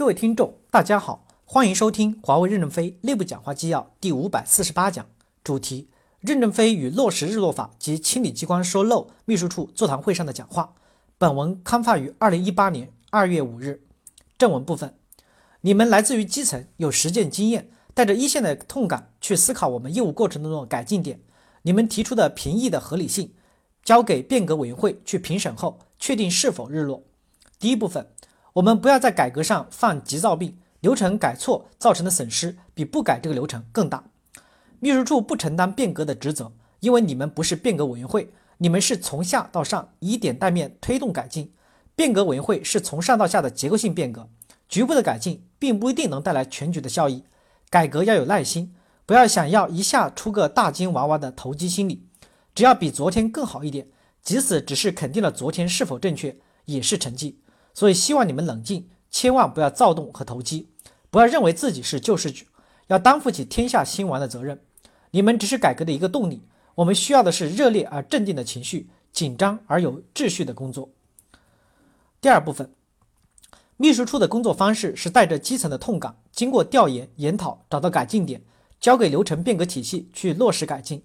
各位听众，大家好，欢迎收听华为任正非内部讲话纪要第五百四十八讲，主题：任正非与落实日落法及清理机关收漏秘书处座谈会上的讲话。本文刊发于二零一八年二月五日。正文部分，你们来自于基层，有实践经验，带着一线的痛感去思考我们业务过程中的改进点。你们提出的评议的合理性，交给变革委员会去评审后，确定是否日落。第一部分。我们不要在改革上犯急躁病，流程改错造成的损失比不改这个流程更大。秘书处不承担变革的职责，因为你们不是变革委员会，你们是从下到上以点带面推动改进。变革委员会是从上到下的结构性变革，局部的改进并不一定能带来全局的效益。改革要有耐心，不要想要一下出个大金娃娃的投机心理。只要比昨天更好一点，即使只是肯定了昨天是否正确，也是成绩。所以希望你们冷静，千万不要躁动和投机，不要认为自己是救世主，要担负起天下兴亡的责任。你们只是改革的一个动力，我们需要的是热烈而镇定的情绪，紧张而有秩序的工作。第二部分，秘书处的工作方式是带着基层的痛感，经过调研研讨，找到改进点，交给流程变革体系去落实改进。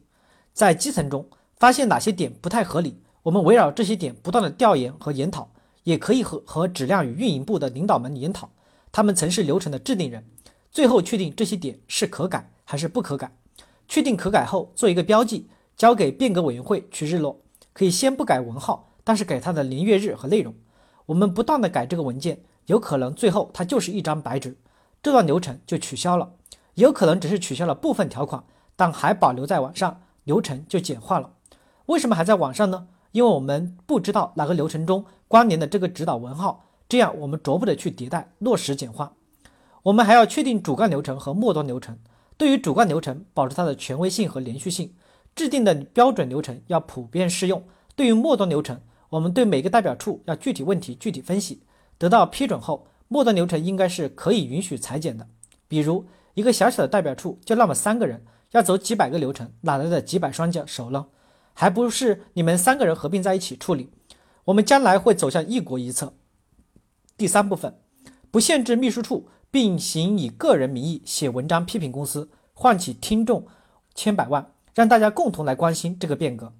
在基层中发现哪些点不太合理，我们围绕这些点不断的调研和研讨。也可以和和质量与运营部的领导们研讨，他们曾是流程的制定人，最后确定这些点是可改还是不可改。确定可改后，做一个标记，交给变革委员会去日落。可以先不改文号，但是改它的年月日和内容。我们不断的改这个文件，有可能最后它就是一张白纸，这段流程就取消了；有可能只是取消了部分条款，但还保留在网上，流程就简化了。为什么还在网上呢？因为我们不知道哪个流程中关联的这个指导文号，这样我们逐步的去迭代落实简化。我们还要确定主干流程和末端流程。对于主干流程，保持它的权威性和连续性，制定的标准流程要普遍适用。对于末端流程，我们对每个代表处要具体问题具体分析，得到批准后，末端流程应该是可以允许裁剪的。比如一个小小的代表处就那么三个人，要走几百个流程，哪来的几百双脚手呢？还不是你们三个人合并在一起处理，我们将来会走向一国一策。第三部分，不限制秘书处，并行以个人名义写文章批评公司，唤起听众千百万，让大家共同来关心这个变革。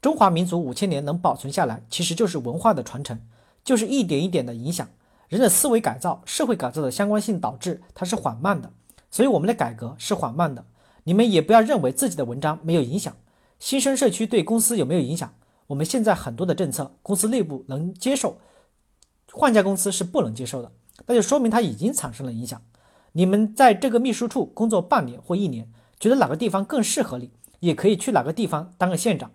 中华民族五千年能保存下来，其实就是文化的传承，就是一点一点的影响人的思维改造、社会改造的相关性，导致它是缓慢的。所以我们的改革是缓慢的。你们也不要认为自己的文章没有影响。新生社区对公司有没有影响？我们现在很多的政策，公司内部能接受，换家公司是不能接受的，那就说明它已经产生了影响。你们在这个秘书处工作半年或一年，觉得哪个地方更适合你，也可以去哪个地方当个县长，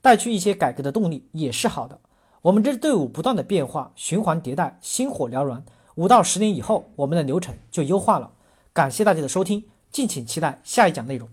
带去一些改革的动力也是好的。我们这支队伍不断的变化，循环迭代，星火燎原。五到十年以后，我们的流程就优化了。感谢大家的收听，敬请期待下一讲内容。